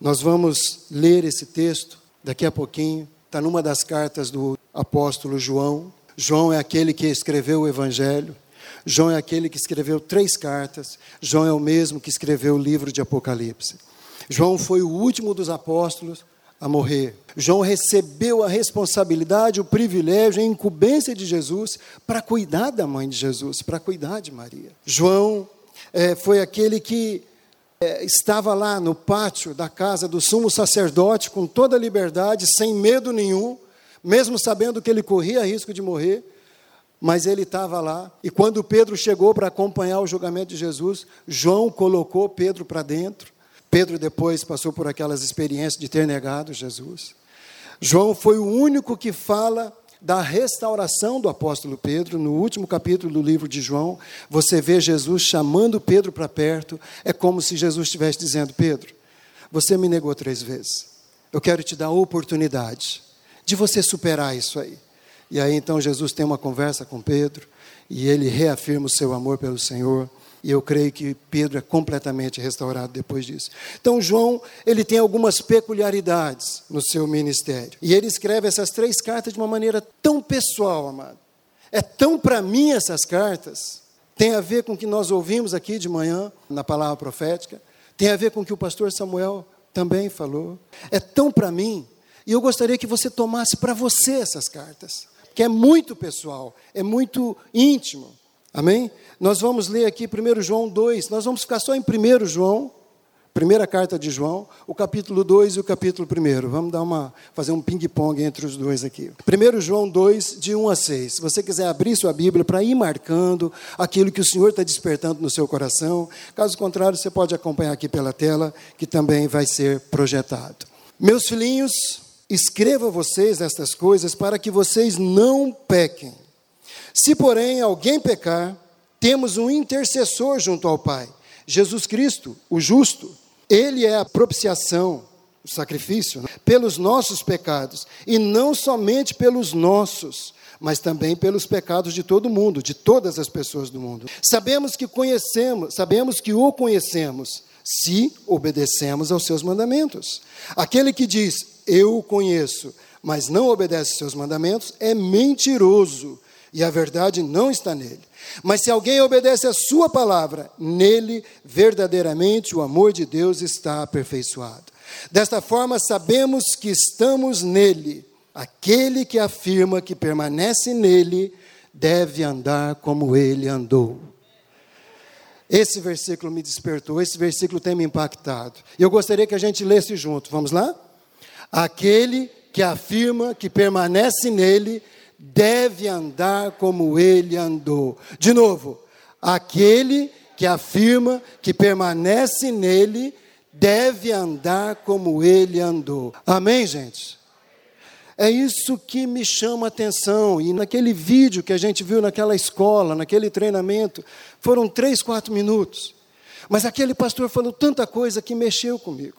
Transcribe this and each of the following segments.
Nós vamos ler esse texto daqui a pouquinho. Está numa das cartas do apóstolo João. João é aquele que escreveu o Evangelho. João é aquele que escreveu três cartas. João é o mesmo que escreveu o livro de Apocalipse. João foi o último dos apóstolos a morrer. João recebeu a responsabilidade, o privilégio, a incumbência de Jesus para cuidar da mãe de Jesus, para cuidar de Maria. João é, foi aquele que é, estava lá no pátio da casa do sumo sacerdote com toda a liberdade, sem medo nenhum, mesmo sabendo que ele corria risco de morrer, mas ele estava lá. E quando Pedro chegou para acompanhar o julgamento de Jesus, João colocou Pedro para dentro. Pedro depois passou por aquelas experiências de ter negado Jesus. João foi o único que fala da restauração do apóstolo Pedro, no último capítulo do livro de João, você vê Jesus chamando Pedro para perto, é como se Jesus estivesse dizendo: Pedro, você me negou três vezes, eu quero te dar a oportunidade de você superar isso aí. E aí então Jesus tem uma conversa com Pedro, e ele reafirma o seu amor pelo Senhor, e eu creio que Pedro é completamente restaurado depois disso. Então, João, ele tem algumas peculiaridades no seu ministério. E ele escreve essas três cartas de uma maneira tão pessoal, amado. É tão para mim essas cartas. Tem a ver com o que nós ouvimos aqui de manhã na palavra profética. Tem a ver com o que o pastor Samuel também falou. É tão para mim. E eu gostaria que você tomasse para você essas cartas. Que é muito pessoal, é muito íntimo. Amém? Nós vamos ler aqui 1 João 2, nós vamos ficar só em 1 João, primeira carta de João, o capítulo 2 e o capítulo 1. Vamos dar uma, fazer um ping-pong entre os dois aqui. 1 João 2, de 1 a 6. Se você quiser abrir sua Bíblia para ir marcando aquilo que o Senhor está despertando no seu coração, caso contrário, você pode acompanhar aqui pela tela, que também vai ser projetado. Meus filhinhos, escreva vocês estas coisas para que vocês não pequem. Se, porém, alguém pecar, temos um intercessor junto ao Pai, Jesus Cristo, o justo. Ele é a propiciação, o sacrifício, né? pelos nossos pecados, e não somente pelos nossos, mas também pelos pecados de todo mundo, de todas as pessoas do mundo. Sabemos que conhecemos, sabemos que o conhecemos, se obedecemos aos seus mandamentos. Aquele que diz, eu o conheço, mas não obedece aos seus mandamentos, é mentiroso e a verdade não está nele. Mas se alguém obedece a sua palavra, nele verdadeiramente o amor de Deus está aperfeiçoado. Desta forma, sabemos que estamos nele. Aquele que afirma que permanece nele deve andar como ele andou. Esse versículo me despertou, esse versículo tem me impactado. Eu gostaria que a gente lesse junto. Vamos lá? Aquele que afirma que permanece nele deve andar como ele andou. De novo, aquele que afirma que permanece nele deve andar como ele andou. Amém, gente? É isso que me chama a atenção. E naquele vídeo que a gente viu naquela escola, naquele treinamento, foram três, quatro minutos. Mas aquele pastor falou tanta coisa que mexeu comigo.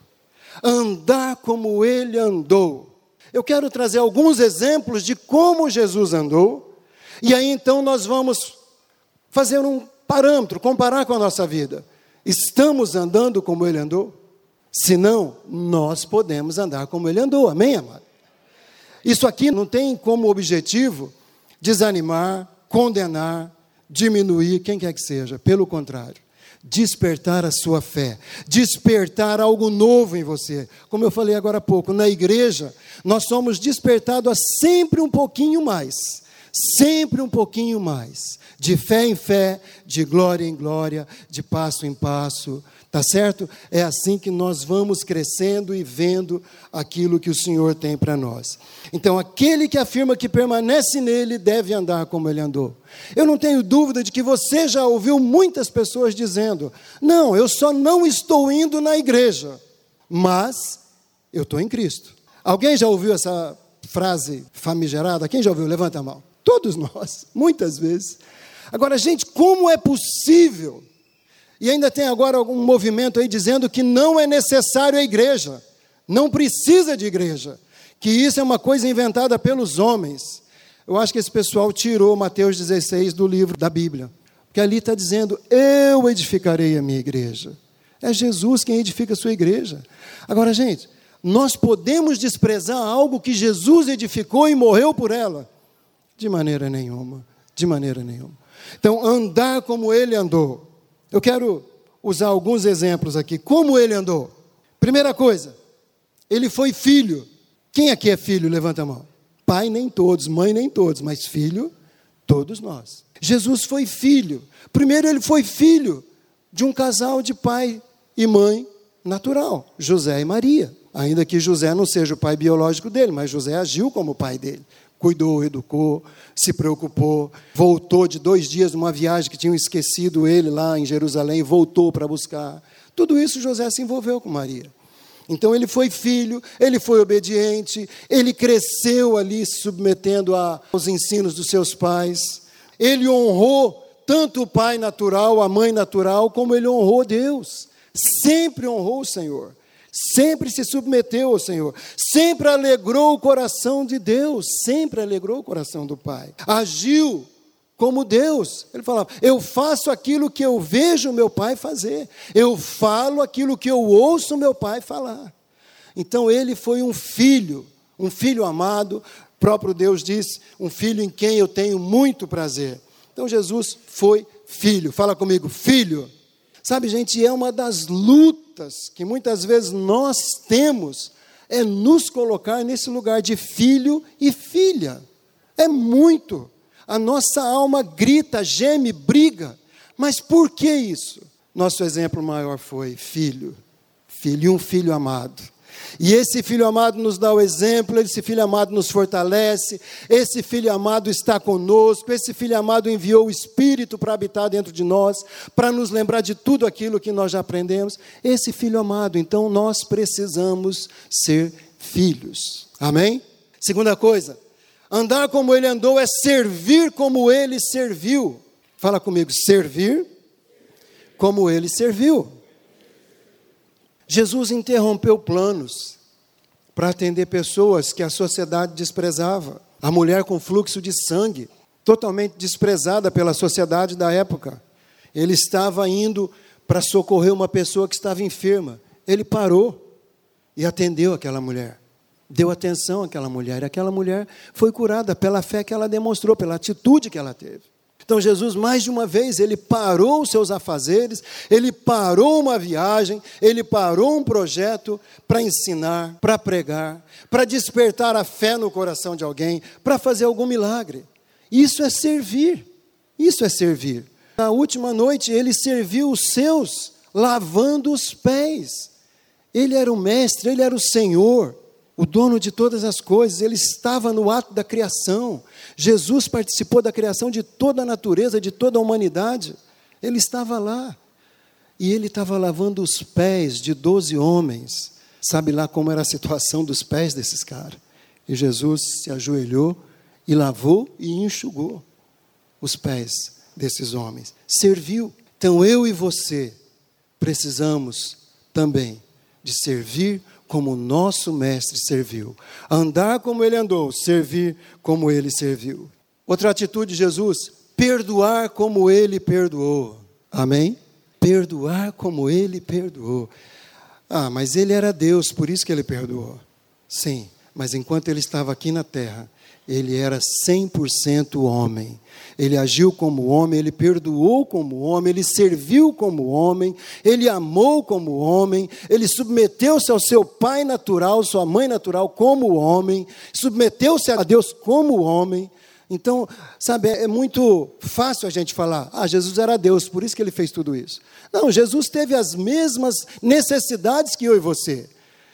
Andar como ele andou. Eu quero trazer alguns exemplos de como Jesus andou, e aí então nós vamos fazer um parâmetro, comparar com a nossa vida. Estamos andando como ele andou? Se não, nós podemos andar como ele andou, amém, amado? Isso aqui não tem como objetivo desanimar, condenar, diminuir quem quer que seja, pelo contrário despertar a sua fé, despertar algo novo em você. Como eu falei agora há pouco, na igreja, nós somos despertados a sempre um pouquinho mais, sempre um pouquinho mais, de fé em fé, de glória em glória, de passo em passo, Tá certo? É assim que nós vamos crescendo e vendo aquilo que o Senhor tem para nós. Então, aquele que afirma que permanece nele deve andar como ele andou. Eu não tenho dúvida de que você já ouviu muitas pessoas dizendo: Não, eu só não estou indo na igreja, mas eu estou em Cristo. Alguém já ouviu essa frase famigerada? Quem já ouviu? Levanta a mão. Todos nós, muitas vezes. Agora, gente, como é possível e ainda tem agora algum movimento aí dizendo que não é necessário a igreja, não precisa de igreja, que isso é uma coisa inventada pelos homens. Eu acho que esse pessoal tirou Mateus 16 do livro da Bíblia, porque ali está dizendo: Eu edificarei a minha igreja. É Jesus quem edifica a sua igreja. Agora, gente, nós podemos desprezar algo que Jesus edificou e morreu por ela? De maneira nenhuma. De maneira nenhuma. Então, andar como ele andou. Eu quero usar alguns exemplos aqui. Como ele andou? Primeira coisa, ele foi filho. Quem aqui é filho? Levanta a mão. Pai, nem todos, mãe, nem todos, mas filho, todos nós. Jesus foi filho. Primeiro, ele foi filho de um casal de pai e mãe natural, José e Maria. Ainda que José não seja o pai biológico dele, mas José agiu como pai dele. Cuidou, educou, se preocupou, voltou de dois dias numa viagem que tinham esquecido ele lá em Jerusalém, voltou para buscar. Tudo isso José se envolveu com Maria. Então ele foi filho, ele foi obediente, ele cresceu ali submetendo aos ensinos dos seus pais. Ele honrou tanto o pai natural, a mãe natural, como ele honrou Deus. Sempre honrou o Senhor sempre se submeteu ao Senhor, sempre alegrou o coração de Deus, sempre alegrou o coração do Pai. Agiu como Deus. Ele falava: Eu faço aquilo que eu vejo meu pai fazer, eu falo aquilo que eu ouço meu pai falar. Então ele foi um filho, um filho amado, próprio Deus disse, um filho em quem eu tenho muito prazer. Então Jesus foi filho. Fala comigo, filho. Sabe, gente, é uma das lutas que muitas vezes nós temos, é nos colocar nesse lugar de filho e filha. É muito. A nossa alma grita, geme, briga. Mas por que isso? Nosso exemplo maior foi filho, filho e um filho amado. E esse filho amado nos dá o exemplo, esse filho amado nos fortalece, esse filho amado está conosco, esse filho amado enviou o Espírito para habitar dentro de nós, para nos lembrar de tudo aquilo que nós já aprendemos. Esse filho amado, então nós precisamos ser filhos. Amém? Segunda coisa, andar como ele andou é servir como ele serviu. Fala comigo, servir como ele serviu. Jesus interrompeu planos para atender pessoas que a sociedade desprezava. A mulher com fluxo de sangue, totalmente desprezada pela sociedade da época. Ele estava indo para socorrer uma pessoa que estava enferma. Ele parou e atendeu aquela mulher. Deu atenção àquela mulher. E aquela mulher foi curada pela fé que ela demonstrou, pela atitude que ela teve. Então Jesus, mais de uma vez, ele parou os seus afazeres, ele parou uma viagem, ele parou um projeto para ensinar, para pregar, para despertar a fé no coração de alguém, para fazer algum milagre. Isso é servir. Isso é servir. Na última noite, ele serviu os seus, lavando os pés. Ele era o mestre, ele era o Senhor o dono de todas as coisas, ele estava no ato da criação. Jesus participou da criação de toda a natureza, de toda a humanidade. Ele estava lá. E ele estava lavando os pés de doze homens. Sabe lá como era a situação dos pés desses caras. E Jesus se ajoelhou e lavou e enxugou os pés desses homens. Serviu. Então eu e você precisamos também de servir como nosso mestre serviu. Andar como ele andou, servir como ele serviu. Outra atitude de Jesus, perdoar como ele perdoou. Amém? Perdoar como ele perdoou. Ah, mas ele era Deus, por isso que ele perdoou. Sim, mas enquanto ele estava aqui na terra, ele era 100% homem. Ele agiu como homem, ele perdoou como homem, ele serviu como homem, ele amou como homem, ele submeteu-se ao seu pai natural, sua mãe natural como homem, submeteu-se a Deus como homem. Então, sabe, é muito fácil a gente falar, ah, Jesus era Deus, por isso que ele fez tudo isso. Não, Jesus teve as mesmas necessidades que eu e você.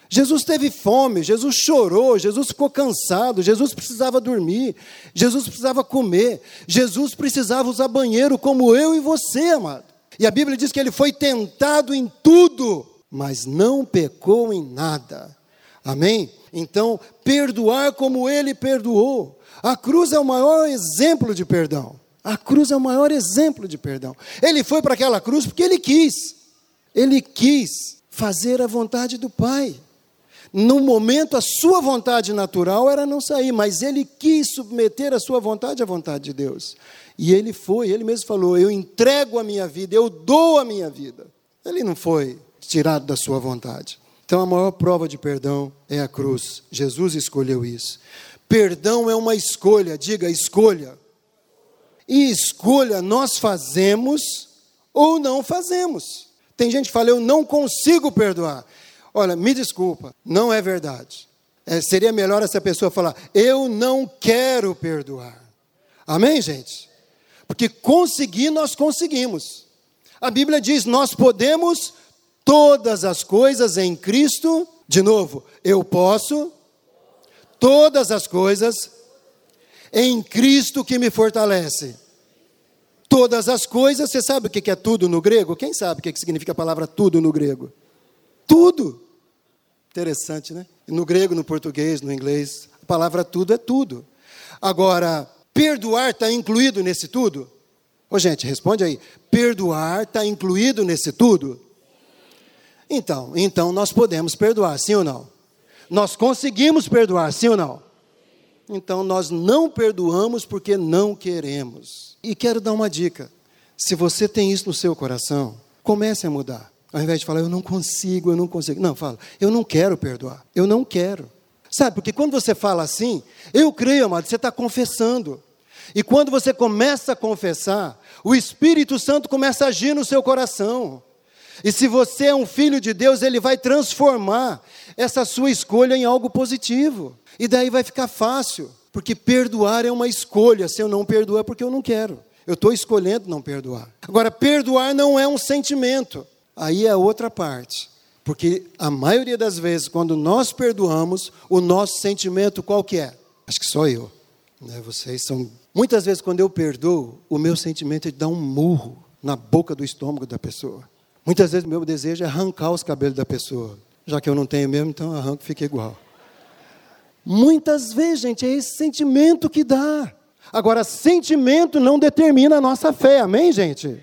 Jesus teve fome, Jesus chorou, Jesus ficou cansado, Jesus precisava dormir, Jesus precisava comer, Jesus precisava usar banheiro como eu e você, amado. E a Bíblia diz que ele foi tentado em tudo, mas não pecou em nada. Amém? Então, perdoar como ele perdoou. A cruz é o maior exemplo de perdão. A cruz é o maior exemplo de perdão. Ele foi para aquela cruz porque ele quis. Ele quis fazer a vontade do Pai. No momento, a sua vontade natural era não sair, mas ele quis submeter a sua vontade à vontade de Deus. E ele foi, ele mesmo falou: Eu entrego a minha vida, eu dou a minha vida. Ele não foi tirado da sua vontade. Então a maior prova de perdão é a cruz. Jesus escolheu isso. Perdão é uma escolha, diga escolha. E escolha nós fazemos ou não fazemos. Tem gente que fala, eu não consigo perdoar. Olha, me desculpa, não é verdade. É, seria melhor essa pessoa falar, eu não quero perdoar. Amém, gente? Porque conseguir, nós conseguimos. A Bíblia diz: nós podemos todas as coisas em Cristo. De novo, eu posso todas as coisas em Cristo que me fortalece. Todas as coisas, você sabe o que é tudo no grego? Quem sabe o que significa a palavra tudo no grego? Tudo. Interessante, né? No grego, no português, no inglês, a palavra tudo é tudo. Agora, perdoar está incluído nesse tudo? Ô, gente, responde aí. Perdoar está incluído nesse tudo? Então, então nós podemos perdoar, sim ou não? Nós conseguimos perdoar, sim ou não? Então nós não perdoamos porque não queremos. E quero dar uma dica. Se você tem isso no seu coração, comece a mudar. Ao invés de falar, eu não consigo, eu não consigo. Não, fala, eu não quero perdoar. Eu não quero. Sabe, porque quando você fala assim, eu creio, amado, você está confessando. E quando você começa a confessar, o Espírito Santo começa a agir no seu coração. E se você é um filho de Deus, ele vai transformar essa sua escolha em algo positivo. E daí vai ficar fácil, porque perdoar é uma escolha. Se eu não perdoar, é porque eu não quero. Eu estou escolhendo não perdoar. Agora, perdoar não é um sentimento. Aí é outra parte. Porque a maioria das vezes, quando nós perdoamos, o nosso sentimento qual que é? Acho que só eu. Né? Vocês são. Muitas vezes, quando eu perdoo, o meu sentimento é de dar um murro na boca do estômago da pessoa. Muitas vezes, meu desejo é arrancar os cabelos da pessoa. Já que eu não tenho mesmo, então arranco e fica igual. Muitas vezes, gente, é esse sentimento que dá. Agora, sentimento não determina a nossa fé, amém, gente?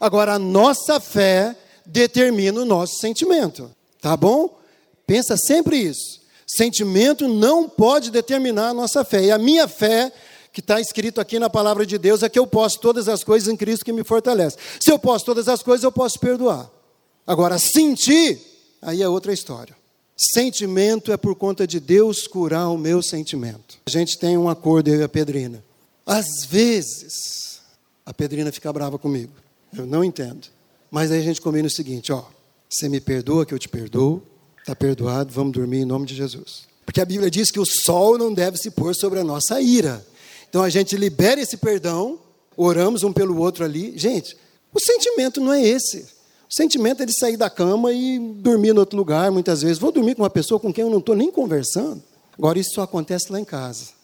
Agora, a nossa fé determina o nosso sentimento, tá bom? Pensa sempre isso. Sentimento não pode determinar a nossa fé. E a minha fé, que está escrito aqui na palavra de Deus, é que eu posso todas as coisas em Cristo que me fortalece. Se eu posso todas as coisas, eu posso perdoar. Agora, sentir, aí é outra história. Sentimento é por conta de Deus curar o meu sentimento. A gente tem um acordo, eu e a Pedrina. Às vezes, a Pedrina fica brava comigo. Eu não entendo. Mas aí a gente combina o seguinte: ó, você me perdoa que eu te perdoo, está perdoado, vamos dormir em nome de Jesus. Porque a Bíblia diz que o sol não deve se pôr sobre a nossa ira. Então a gente libera esse perdão, oramos um pelo outro ali. Gente, o sentimento não é esse. O sentimento é de sair da cama e dormir em outro lugar, muitas vezes. Vou dormir com uma pessoa com quem eu não estou nem conversando. Agora, isso só acontece lá em casa.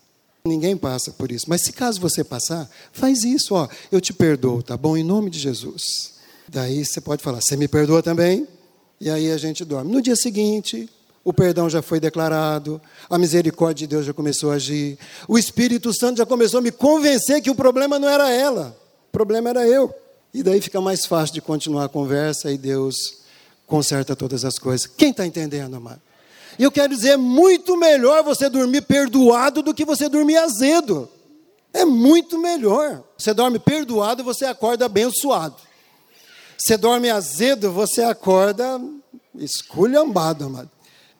Ninguém passa por isso. Mas se caso você passar, faz isso, ó. Eu te perdoo, tá bom? Em nome de Jesus. Daí você pode falar, você me perdoa também? E aí a gente dorme. No dia seguinte, o perdão já foi declarado, a misericórdia de Deus já começou a agir, o Espírito Santo já começou a me convencer que o problema não era ela, o problema era eu. E daí fica mais fácil de continuar a conversa e Deus conserta todas as coisas. Quem está entendendo, amado? E eu quero dizer, é muito melhor você dormir perdoado do que você dormir azedo. É muito melhor. Você dorme perdoado, você acorda abençoado. Você dorme azedo, você acorda esculhambado, amado.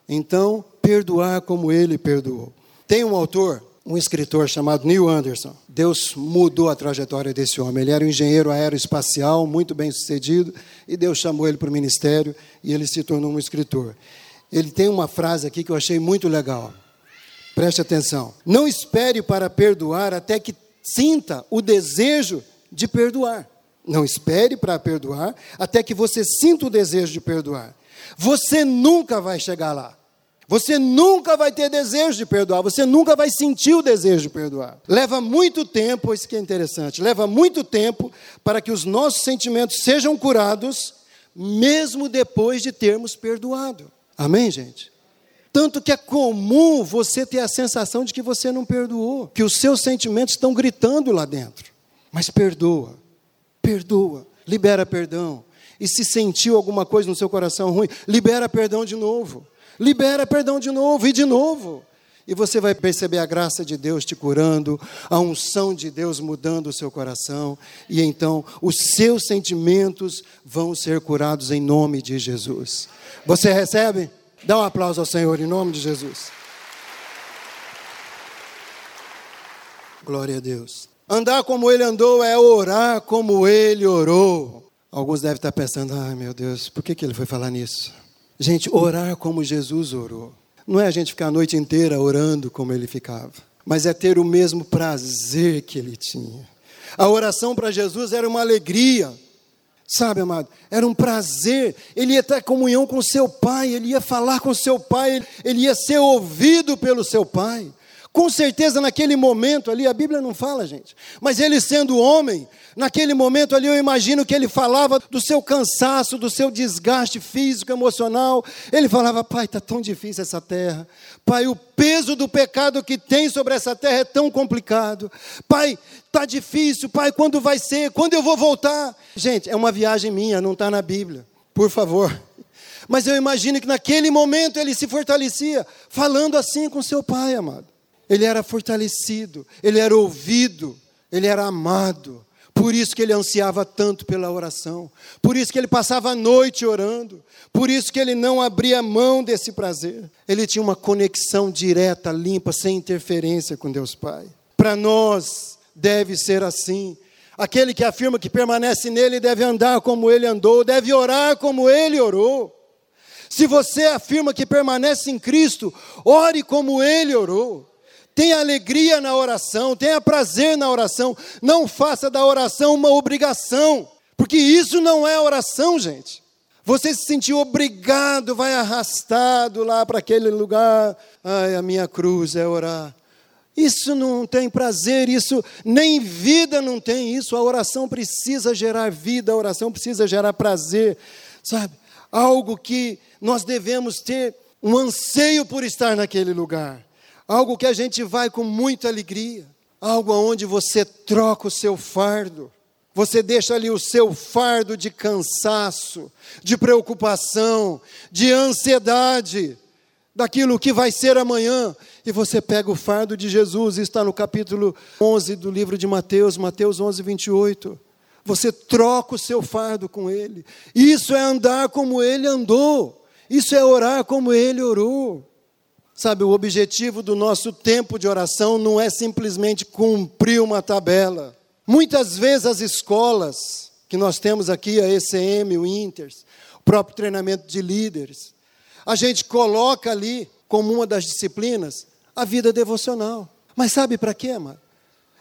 Então, perdoar como ele perdoou. Tem um autor um escritor chamado Neil Anderson. Deus mudou a trajetória desse homem. Ele era um engenheiro aeroespacial, muito bem sucedido, e Deus chamou ele para o ministério e ele se tornou um escritor. Ele tem uma frase aqui que eu achei muito legal. Preste atenção. Não espere para perdoar até que sinta o desejo de perdoar. Não espere para perdoar até que você sinta o desejo de perdoar. Você nunca vai chegar lá. Você nunca vai ter desejo de perdoar, você nunca vai sentir o desejo de perdoar. Leva muito tempo, isso que é interessante, leva muito tempo para que os nossos sentimentos sejam curados, mesmo depois de termos perdoado. Amém, gente? Tanto que é comum você ter a sensação de que você não perdoou, que os seus sentimentos estão gritando lá dentro. Mas perdoa, perdoa, libera perdão. E se sentiu alguma coisa no seu coração ruim, libera perdão de novo libera perdão de novo e de novo. E você vai perceber a graça de Deus te curando, a unção de Deus mudando o seu coração, e então os seus sentimentos vão ser curados em nome de Jesus. Você recebe? Dá um aplauso ao Senhor em nome de Jesus. Glória a Deus. Andar como ele andou é orar como ele orou. Alguns devem estar pensando: ai meu Deus, por que, que ele foi falar nisso? Gente, orar como Jesus orou. Não é a gente ficar a noite inteira orando como ele ficava, mas é ter o mesmo prazer que ele tinha. A oração para Jesus era uma alegria, sabe, amado? Era um prazer. Ele ia ter comunhão com seu pai, ele ia falar com seu pai, ele ia ser ouvido pelo seu pai. Com certeza, naquele momento ali, a Bíblia não fala, gente, mas ele sendo homem, naquele momento ali, eu imagino que ele falava do seu cansaço, do seu desgaste físico, emocional. Ele falava: Pai, está tão difícil essa terra. Pai, o peso do pecado que tem sobre essa terra é tão complicado. Pai, está difícil. Pai, quando vai ser? Quando eu vou voltar? Gente, é uma viagem minha, não está na Bíblia. Por favor. Mas eu imagino que naquele momento ele se fortalecia, falando assim com seu pai, amado ele era fortalecido, ele era ouvido, ele era amado. Por isso que ele ansiava tanto pela oração, por isso que ele passava a noite orando, por isso que ele não abria mão desse prazer. Ele tinha uma conexão direta, limpa, sem interferência com Deus Pai. Para nós deve ser assim. Aquele que afirma que permanece nele deve andar como ele andou, deve orar como ele orou. Se você afirma que permanece em Cristo, ore como ele orou. Tenha alegria na oração, tenha prazer na oração. Não faça da oração uma obrigação, porque isso não é oração, gente. Você se sentiu obrigado, vai arrastado lá para aquele lugar. Ai, a minha cruz é orar. Isso não tem prazer, isso nem vida não tem isso. A oração precisa gerar vida, a oração precisa gerar prazer, sabe? Algo que nós devemos ter um anseio por estar naquele lugar algo que a gente vai com muita alegria, algo onde você troca o seu fardo, você deixa ali o seu fardo de cansaço, de preocupação, de ansiedade, daquilo que vai ser amanhã, e você pega o fardo de Jesus, está no capítulo 11 do livro de Mateus, Mateus 11, 28. Você troca o seu fardo com Ele, isso é andar como Ele andou, isso é orar como Ele orou. Sabe, o objetivo do nosso tempo de oração não é simplesmente cumprir uma tabela. Muitas vezes as escolas que nós temos aqui, a ECM, o Inters, o próprio treinamento de líderes, a gente coloca ali como uma das disciplinas a vida devocional. Mas sabe para quê, mano?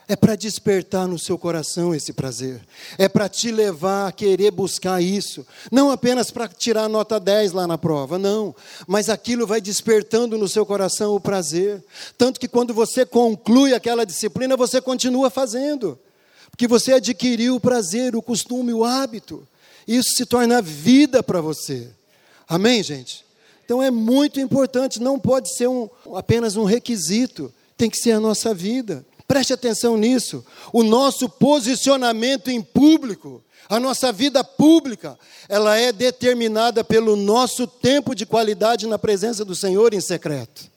É para despertar no seu coração esse prazer, é para te levar a querer buscar isso, não apenas para tirar nota 10 lá na prova, não, mas aquilo vai despertando no seu coração o prazer, tanto que quando você conclui aquela disciplina, você continua fazendo, porque você adquiriu o prazer, o costume, o hábito, isso se torna vida para você, amém, gente? Então é muito importante, não pode ser um, apenas um requisito, tem que ser a nossa vida. Preste atenção nisso. O nosso posicionamento em público, a nossa vida pública, ela é determinada pelo nosso tempo de qualidade na presença do Senhor em secreto.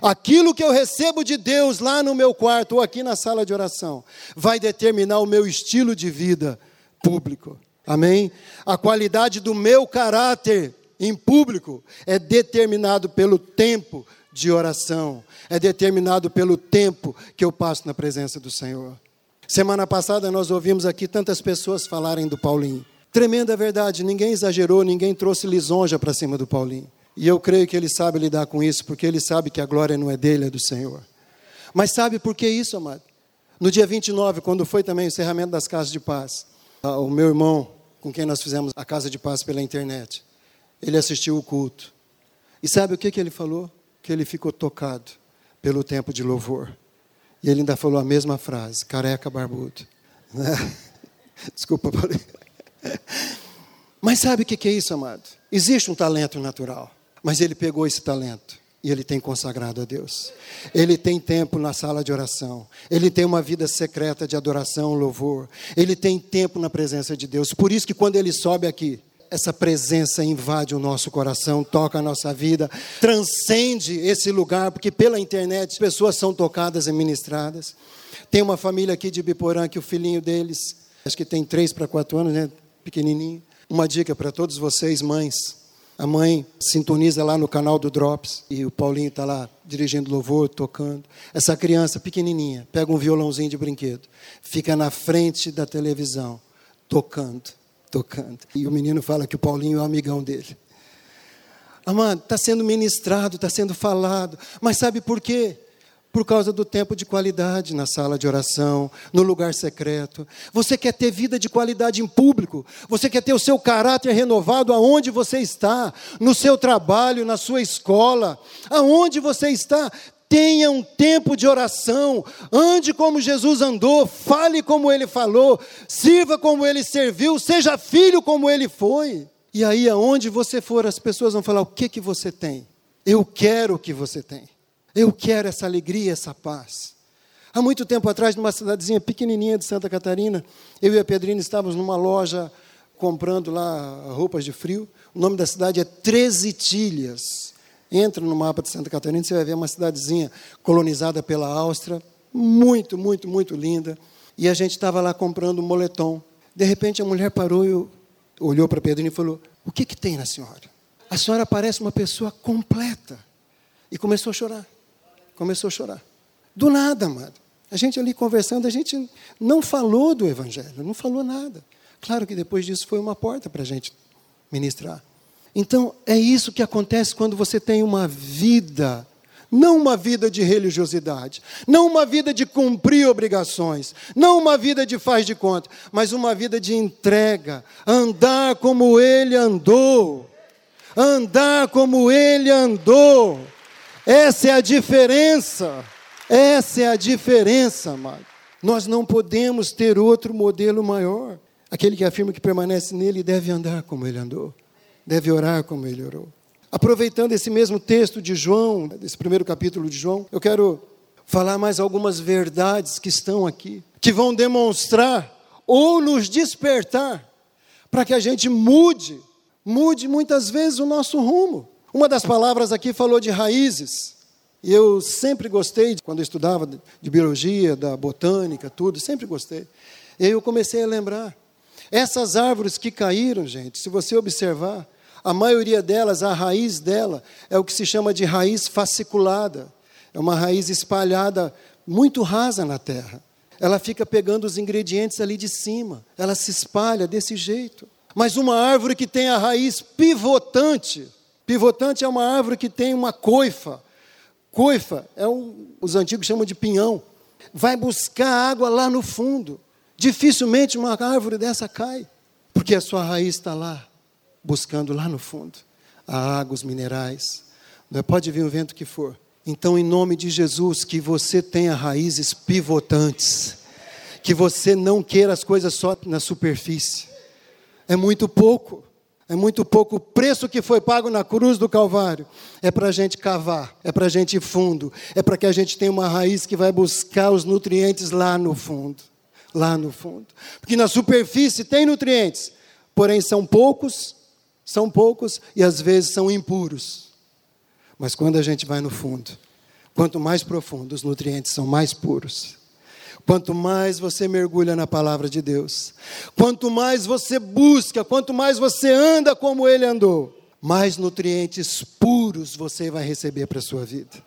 Aquilo que eu recebo de Deus lá no meu quarto ou aqui na sala de oração vai determinar o meu estilo de vida público. Amém? A qualidade do meu caráter em público é determinado pelo tempo de oração, é determinado pelo tempo que eu passo na presença do Senhor. Semana passada nós ouvimos aqui tantas pessoas falarem do Paulinho. Tremenda verdade, ninguém exagerou, ninguém trouxe lisonja para cima do Paulinho. E eu creio que ele sabe lidar com isso, porque ele sabe que a glória não é dele, é do Senhor. Mas sabe por que isso, amado? No dia 29, quando foi também o encerramento das casas de paz, o meu irmão, com quem nós fizemos a casa de paz pela internet, ele assistiu o culto. E sabe o que, que ele falou? Que ele ficou tocado pelo tempo de louvor. E ele ainda falou a mesma frase, careca barbudo. Desculpa, Paulinho. Mas sabe o que é isso, amado? Existe um talento natural, mas ele pegou esse talento e ele tem consagrado a Deus. Ele tem tempo na sala de oração. Ele tem uma vida secreta de adoração, louvor. Ele tem tempo na presença de Deus. Por isso que quando ele sobe aqui, essa presença invade o nosso coração, toca a nossa vida, transcende esse lugar, porque pela internet as pessoas são tocadas e ministradas. Tem uma família aqui de Biporã que o filhinho deles, acho que tem três para quatro anos, né? Pequenininho. Uma dica para todos vocês, mães. A mãe sintoniza lá no canal do Drops e o Paulinho está lá dirigindo louvor, tocando. Essa criança pequenininha pega um violãozinho de brinquedo, fica na frente da televisão, tocando, tocando. E o menino fala que o Paulinho é o amigão dele. Amado, está sendo ministrado, está sendo falado, mas sabe por quê? por causa do tempo de qualidade na sala de oração, no lugar secreto. Você quer ter vida de qualidade em público. Você quer ter o seu caráter renovado aonde você está, no seu trabalho, na sua escola, aonde você está. Tenha um tempo de oração, ande como Jesus andou, fale como ele falou, sirva como ele serviu, seja filho como ele foi. E aí, aonde você for, as pessoas vão falar: o que, que você tem? Eu quero o que você tem. Eu quero essa alegria, essa paz. Há muito tempo atrás, numa cidadezinha pequenininha de Santa Catarina, eu e a Pedrina estávamos numa loja comprando lá roupas de frio. O nome da cidade é Treze Tilhas. Entra no mapa de Santa Catarina, você vai ver uma cidadezinha colonizada pela Áustria, muito, muito, muito linda. E a gente estava lá comprando um moletom. De repente a mulher parou e olhou para a Pedrina e falou: O que, que tem na senhora? A senhora parece uma pessoa completa. E começou a chorar começou a chorar. Do nada, amado. A gente ali conversando, a gente não falou do Evangelho, não falou nada. Claro que depois disso foi uma porta para a gente ministrar. Então, é isso que acontece quando você tem uma vida, não uma vida de religiosidade, não uma vida de cumprir obrigações, não uma vida de faz de conta, mas uma vida de entrega, andar como ele andou, andar como ele andou. Essa é a diferença. Essa é a diferença, amado. Nós não podemos ter outro modelo maior. Aquele que afirma que permanece nele deve andar como ele andou, deve orar como ele orou. Aproveitando esse mesmo texto de João, desse primeiro capítulo de João, eu quero falar mais algumas verdades que estão aqui, que vão demonstrar ou nos despertar para que a gente mude, mude muitas vezes o nosso rumo. Uma das palavras aqui falou de raízes. E eu sempre gostei, quando eu estudava de biologia, da botânica, tudo, sempre gostei. E aí eu comecei a lembrar. Essas árvores que caíram, gente, se você observar, a maioria delas, a raiz dela, é o que se chama de raiz fasciculada. É uma raiz espalhada muito rasa na terra. Ela fica pegando os ingredientes ali de cima. Ela se espalha desse jeito. Mas uma árvore que tem a raiz pivotante, Pivotante é uma árvore que tem uma coifa. Coifa é um, os antigos chamam de pinhão. Vai buscar água lá no fundo. Dificilmente uma árvore dessa cai, porque a sua raiz está lá, buscando lá no fundo a água, os minerais. É? Pode vir o vento que for. Então, em nome de Jesus, que você tenha raízes pivotantes, que você não queira as coisas só na superfície. É muito pouco. É muito pouco o preço que foi pago na cruz do Calvário. É para a gente cavar, é para a gente ir fundo, é para que a gente tenha uma raiz que vai buscar os nutrientes lá no fundo. Lá no fundo. Porque na superfície tem nutrientes, porém são poucos, são poucos e às vezes são impuros. Mas quando a gente vai no fundo, quanto mais profundo, os nutrientes são mais puros. Quanto mais você mergulha na palavra de Deus, quanto mais você busca, quanto mais você anda como ele andou, mais nutrientes puros você vai receber para a sua vida.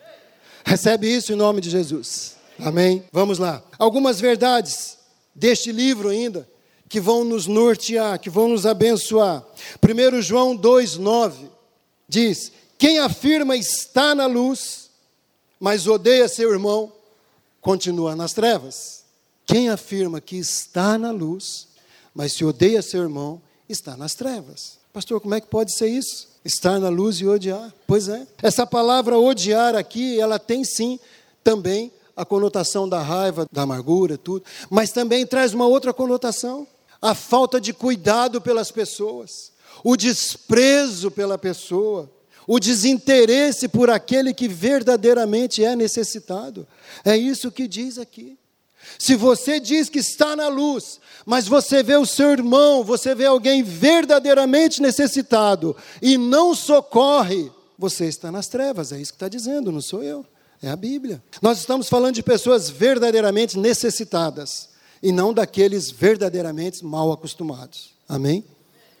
Recebe isso em nome de Jesus. Amém? Vamos lá. Algumas verdades deste livro ainda que vão nos nortear, que vão nos abençoar. 1 João 2,9 diz: Quem afirma está na luz, mas odeia seu irmão, continua nas trevas. Quem afirma que está na luz, mas se odeia seu irmão, está nas trevas. Pastor, como é que pode ser isso? Estar na luz e odiar. Pois é. Essa palavra odiar aqui, ela tem sim também a conotação da raiva, da amargura, tudo, mas também traz uma outra conotação, a falta de cuidado pelas pessoas, o desprezo pela pessoa, o desinteresse por aquele que verdadeiramente é necessitado. É isso que diz aqui. Se você diz que está na luz, mas você vê o seu irmão, você vê alguém verdadeiramente necessitado e não socorre, você está nas trevas, é isso que está dizendo, não sou eu, é a Bíblia. Nós estamos falando de pessoas verdadeiramente necessitadas e não daqueles verdadeiramente mal acostumados. Amém?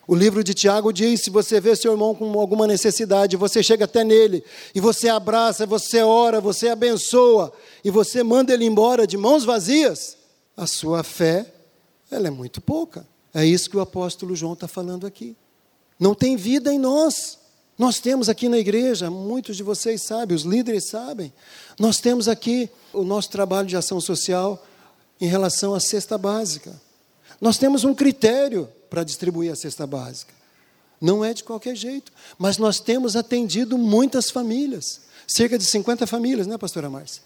O livro de Tiago diz: se você vê seu irmão com alguma necessidade, você chega até nele, e você abraça, você ora, você abençoa, e você manda ele embora de mãos vazias, a sua fé, ela é muito pouca. É isso que o apóstolo João está falando aqui. Não tem vida em nós. Nós temos aqui na igreja, muitos de vocês sabem, os líderes sabem, nós temos aqui o nosso trabalho de ação social em relação à cesta básica. Nós temos um critério para distribuir a cesta básica. Não é de qualquer jeito, mas nós temos atendido muitas famílias, cerca de 50 famílias, né, pastora Márcia?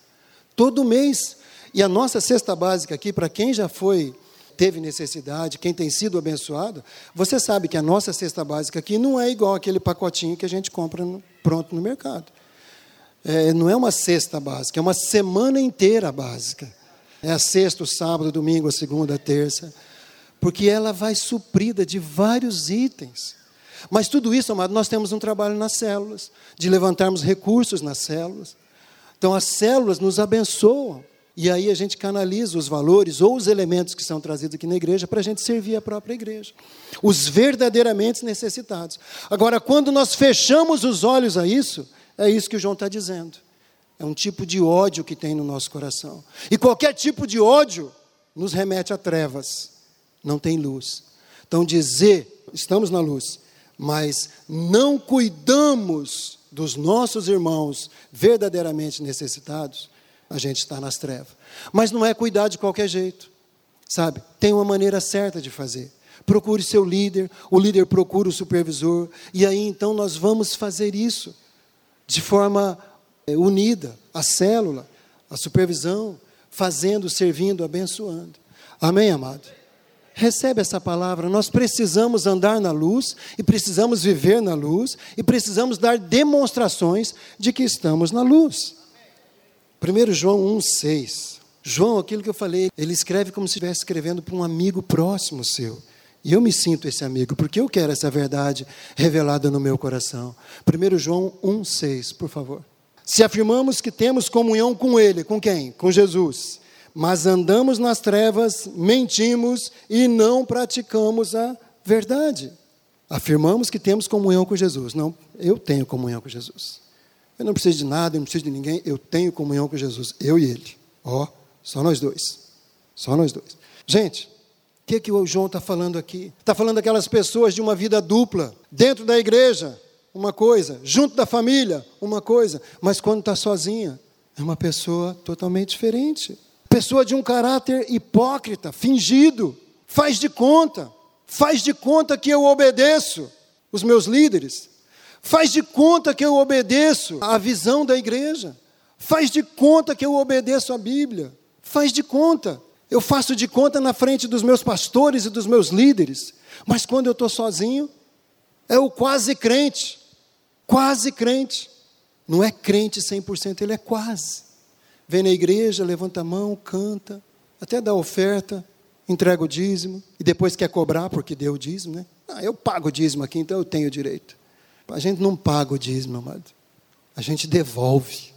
Todo mês. E a nossa cesta básica aqui, para quem já foi, teve necessidade, quem tem sido abençoado, você sabe que a nossa cesta básica aqui não é igual aquele pacotinho que a gente compra no, pronto no mercado. É, não é uma cesta básica, é uma semana inteira básica. É a sexta, o sábado, domingo, a segunda, a terça porque ela vai suprida de vários itens. Mas tudo isso, amado, nós temos um trabalho nas células, de levantarmos recursos nas células. Então as células nos abençoam. E aí a gente canaliza os valores ou os elementos que são trazidos aqui na igreja para a gente servir a própria igreja. Os verdadeiramente necessitados. Agora, quando nós fechamos os olhos a isso, é isso que o João está dizendo. É um tipo de ódio que tem no nosso coração. E qualquer tipo de ódio nos remete a trevas não tem luz. Então, dizer, estamos na luz, mas não cuidamos dos nossos irmãos verdadeiramente necessitados, a gente está nas trevas. Mas não é cuidar de qualquer jeito, sabe? Tem uma maneira certa de fazer. Procure seu líder, o líder procura o supervisor, e aí então nós vamos fazer isso de forma unida, a célula, a supervisão, fazendo, servindo, abençoando. Amém, amado? Recebe essa palavra. Nós precisamos andar na luz e precisamos viver na luz e precisamos dar demonstrações de que estamos na luz. 1 João 1,6. João, aquilo que eu falei, ele escreve como se estivesse escrevendo para um amigo próximo seu. E eu me sinto esse amigo, porque eu quero essa verdade revelada no meu coração. 1 João 1,6, por favor. Se afirmamos que temos comunhão com Ele, com quem? Com Jesus mas andamos nas trevas, mentimos e não praticamos a verdade. Afirmamos que temos comunhão com Jesus. Não, eu tenho comunhão com Jesus. Eu não preciso de nada, eu não preciso de ninguém, eu tenho comunhão com Jesus, eu e ele. Ó, oh, só nós dois. Só nós dois. Gente, o que, que o João está falando aqui? Está falando daquelas pessoas de uma vida dupla, dentro da igreja, uma coisa, junto da família, uma coisa, mas quando está sozinha, é uma pessoa totalmente diferente pessoa de um caráter hipócrita, fingido, faz de conta, faz de conta que eu obedeço os meus líderes, faz de conta que eu obedeço a visão da igreja, faz de conta que eu obedeço a Bíblia, faz de conta. Eu faço de conta na frente dos meus pastores e dos meus líderes, mas quando eu estou sozinho, é o quase crente, quase crente. Não é crente 100%, ele é quase vem na igreja, levanta a mão, canta, até dá oferta, entrega o dízimo, e depois quer cobrar porque deu o dízimo, né? Ah, eu pago o dízimo aqui, então eu tenho direito. A gente não paga o dízimo, amado. A gente devolve.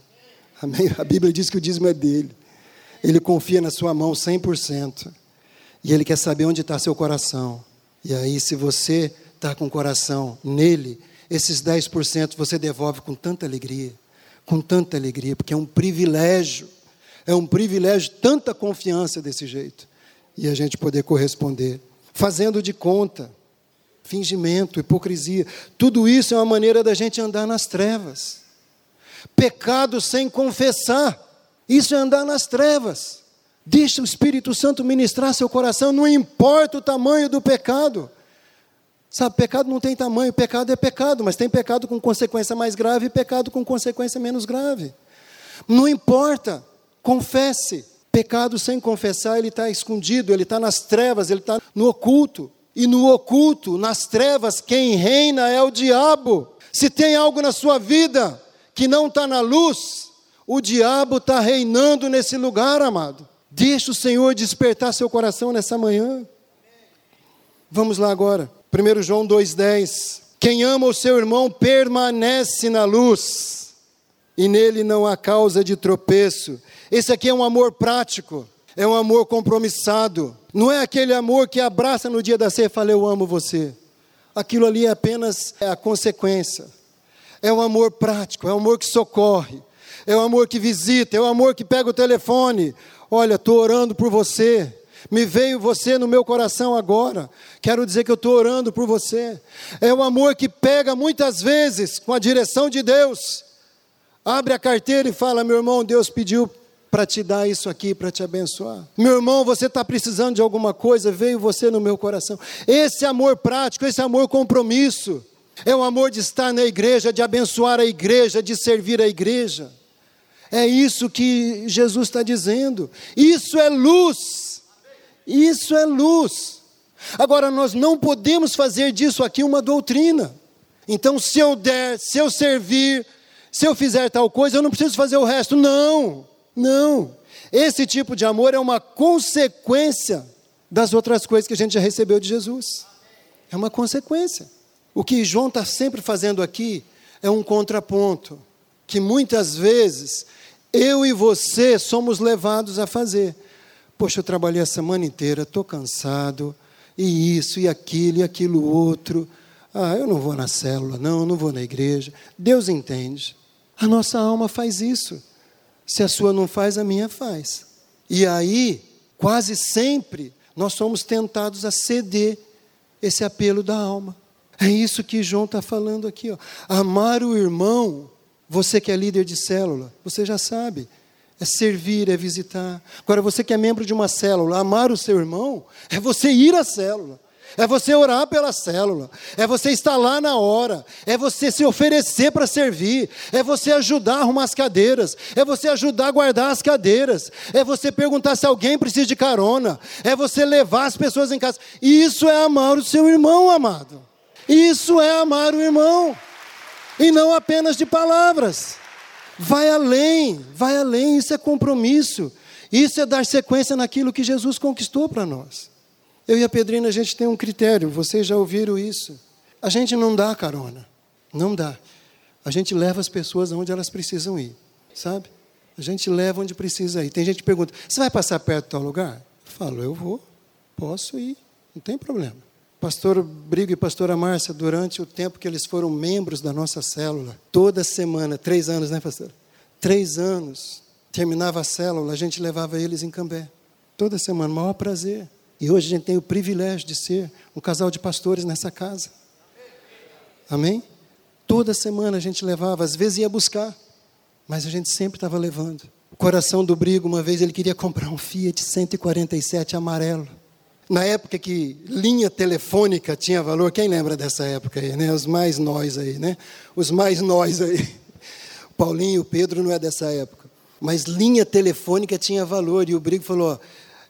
Amém? A Bíblia diz que o dízimo é dele. Ele confia na sua mão 100%. E ele quer saber onde está seu coração. E aí, se você está com o coração nele, esses 10% você devolve com tanta alegria com tanta alegria, porque é um privilégio, é um privilégio, tanta confiança desse jeito, e a gente poder corresponder, fazendo de conta, fingimento, hipocrisia, tudo isso é uma maneira da gente andar nas trevas. Pecado sem confessar, isso é andar nas trevas. Deixa o Espírito Santo ministrar seu coração, não importa o tamanho do pecado. Sabe, pecado não tem tamanho, pecado é pecado, mas tem pecado com consequência mais grave e pecado com consequência menos grave. Não importa, confesse. Pecado sem confessar, ele está escondido, ele está nas trevas, ele está no oculto. E no oculto, nas trevas, quem reina é o diabo. Se tem algo na sua vida que não está na luz, o diabo está reinando nesse lugar, amado. Deixa o Senhor despertar seu coração nessa manhã. Vamos lá agora. 1 João 2,10. Quem ama o seu irmão permanece na luz, e nele não há causa de tropeço. Esse aqui é um amor prático, é um amor compromissado. Não é aquele amor que abraça no dia da ceia e fala, eu amo você. Aquilo ali é apenas a consequência. É um amor prático, é um amor que socorre, é um amor que visita, é um amor que pega o telefone. Olha, estou orando por você. Me veio você no meu coração agora. Quero dizer que eu estou orando por você. É um amor que pega muitas vezes com a direção de Deus. Abre a carteira e fala: meu irmão, Deus pediu para te dar isso aqui, para te abençoar. Meu irmão, você está precisando de alguma coisa, veio você no meu coração. Esse amor prático, esse amor compromisso, é o amor de estar na igreja, de abençoar a igreja, de servir a igreja. É isso que Jesus está dizendo. Isso é luz. Isso é luz. Agora, nós não podemos fazer disso aqui uma doutrina. Então, se eu der, se eu servir, se eu fizer tal coisa, eu não preciso fazer o resto. Não, não. Esse tipo de amor é uma consequência das outras coisas que a gente já recebeu de Jesus. É uma consequência. O que João está sempre fazendo aqui é um contraponto, que muitas vezes eu e você somos levados a fazer. Poxa, eu trabalhei a semana inteira, estou cansado, e isso, e aquilo, e aquilo outro. Ah, eu não vou na célula, não, não vou na igreja. Deus entende. A nossa alma faz isso. Se a sua não faz, a minha faz. E aí, quase sempre, nós somos tentados a ceder esse apelo da alma. É isso que João está falando aqui. Ó. Amar o irmão você que é líder de célula, você já sabe. É servir, é visitar. Agora, você que é membro de uma célula, amar o seu irmão, é você ir à célula. É você orar pela célula, é você estar lá na hora, é você se oferecer para servir, é você ajudar a arrumar as cadeiras, é você ajudar a guardar as cadeiras, é você perguntar se alguém precisa de carona, é você levar as pessoas em casa. Isso é amar o seu irmão, amado. Isso é amar o irmão e não apenas de palavras. Vai além, vai além, isso é compromisso. Isso é dar sequência naquilo que Jesus conquistou para nós. Eu e a Pedrina, a gente tem um critério, vocês já ouviram isso. A gente não dá carona, não dá. A gente leva as pessoas aonde elas precisam ir, sabe? A gente leva onde precisa ir. Tem gente que pergunta: você vai passar perto de tal lugar? Eu falo: eu vou, posso ir, não tem problema. Pastor Brigo e pastora Márcia, durante o tempo que eles foram membros da nossa célula, toda semana, três anos, né, pastor? Três anos, terminava a célula, a gente levava eles em Cambé. Toda semana, maior prazer. E hoje a gente tem o privilégio de ser um casal de pastores nessa casa. Amém? Toda semana a gente levava, às vezes ia buscar, mas a gente sempre estava levando. O coração do Brigo, uma vez ele queria comprar um Fiat 147 amarelo. Na época que linha telefônica tinha valor, quem lembra dessa época aí, né? Os mais nós aí, né? Os mais nós aí. Paulinho Pedro não é dessa época. Mas linha telefônica tinha valor. E o Brigo falou: ó,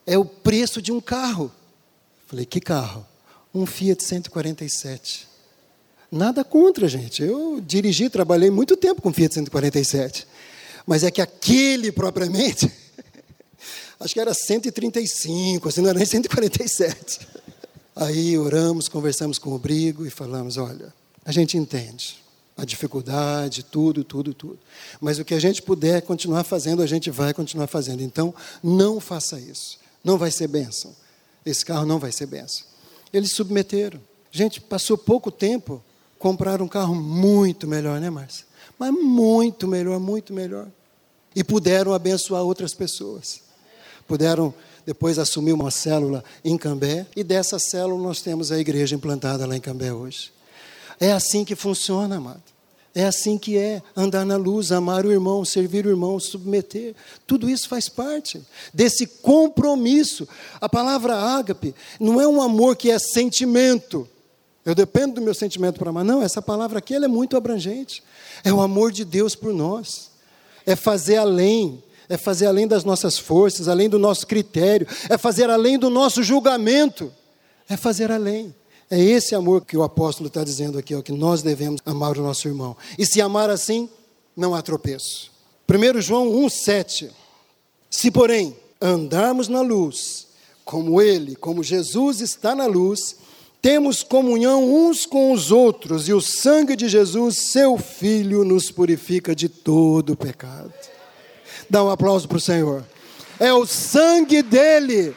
é o preço de um carro. Falei: que carro? Um Fiat 147. Nada contra, gente. Eu dirigi, trabalhei muito tempo com Fiat 147. Mas é que aquele propriamente acho que era 135, assim, não era nem 147. Aí oramos, conversamos com o Brigo e falamos: olha, a gente entende a dificuldade, tudo, tudo, tudo. Mas o que a gente puder continuar fazendo, a gente vai continuar fazendo. Então, não faça isso. Não vai ser bênção. Esse carro não vai ser bênção. Eles submeteram. Gente, passou pouco tempo, compraram um carro muito melhor, né, Márcia? Mas muito melhor, muito melhor. E puderam abençoar outras pessoas puderam depois assumir uma célula em Cambé, e dessa célula nós temos a igreja implantada lá em Cambé hoje. É assim que funciona, amado. É assim que é andar na luz, amar o irmão, servir o irmão, submeter. Tudo isso faz parte desse compromisso. A palavra ágape não é um amor que é sentimento. Eu dependo do meu sentimento para amar. Não, essa palavra aqui é muito abrangente. É o amor de Deus por nós. É fazer além, é fazer além das nossas forças, além do nosso critério, é fazer além do nosso julgamento, é fazer além. É esse amor que o apóstolo está dizendo aqui, ó, que nós devemos amar o nosso irmão. E se amar assim, não há tropeço. 1 João 1,7. Se, porém, andarmos na luz, como Ele, como Jesus está na luz, temos comunhão uns com os outros, e o sangue de Jesus, seu Filho, nos purifica de todo pecado. Dá um aplauso para o Senhor. É o sangue dele,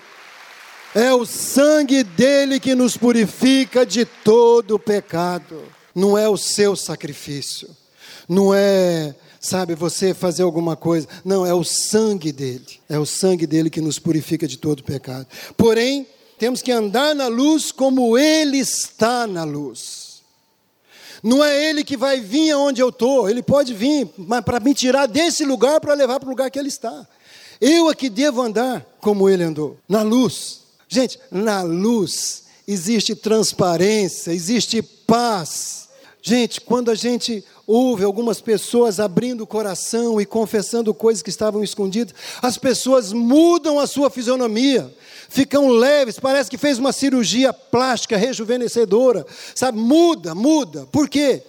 é o sangue dele que nos purifica de todo pecado. Não é o seu sacrifício, não é sabe, você fazer alguma coisa. Não, é o sangue dele. É o sangue dele que nos purifica de todo pecado. Porém, temos que andar na luz como ele está na luz. Não é ele que vai vir aonde eu estou, ele pode vir, mas para me tirar desse lugar para levar para o lugar que ele está. Eu aqui devo andar como ele andou, na luz. Gente, na luz existe transparência, existe paz. Gente, quando a gente Houve algumas pessoas abrindo o coração e confessando coisas que estavam escondidas. As pessoas mudam a sua fisionomia, ficam leves, parece que fez uma cirurgia plástica rejuvenescedora. Sabe, muda, muda. Por quê?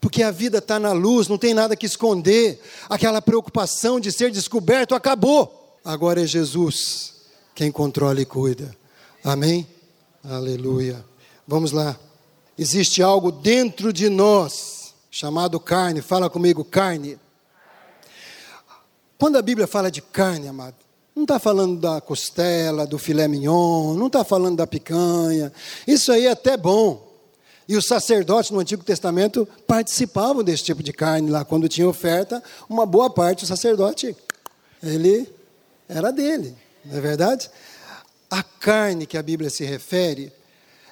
Porque a vida está na luz, não tem nada que esconder. Aquela preocupação de ser descoberto acabou. Agora é Jesus quem controla e cuida. Amém? Aleluia. Vamos lá. Existe algo dentro de nós chamado carne. Fala comigo, carne. Quando a Bíblia fala de carne, amado, não está falando da costela, do filé mignon, não está falando da picanha. Isso aí é até bom. E os sacerdotes no Antigo Testamento participavam desse tipo de carne lá. Quando tinha oferta, uma boa parte do sacerdote, ele era dele, não é verdade? A carne que a Bíblia se refere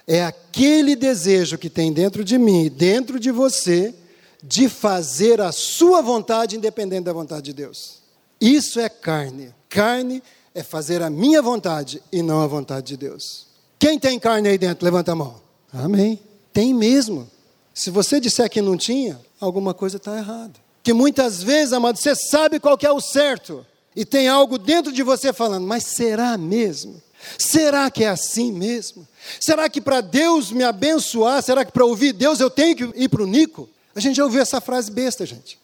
é aquele desejo que tem dentro de mim dentro de você de fazer a sua vontade independente da vontade de Deus. Isso é carne. Carne é fazer a minha vontade e não a vontade de Deus. Quem tem carne aí dentro? Levanta a mão. Amém. Tem mesmo. Se você disser que não tinha, alguma coisa está errada. Que muitas vezes, amado, você sabe qual é o certo. E tem algo dentro de você falando, mas será mesmo? Será que é assim mesmo? Será que para Deus me abençoar, será que para ouvir Deus eu tenho que ir para o Nico? A gente já ouviu essa frase besta, gente.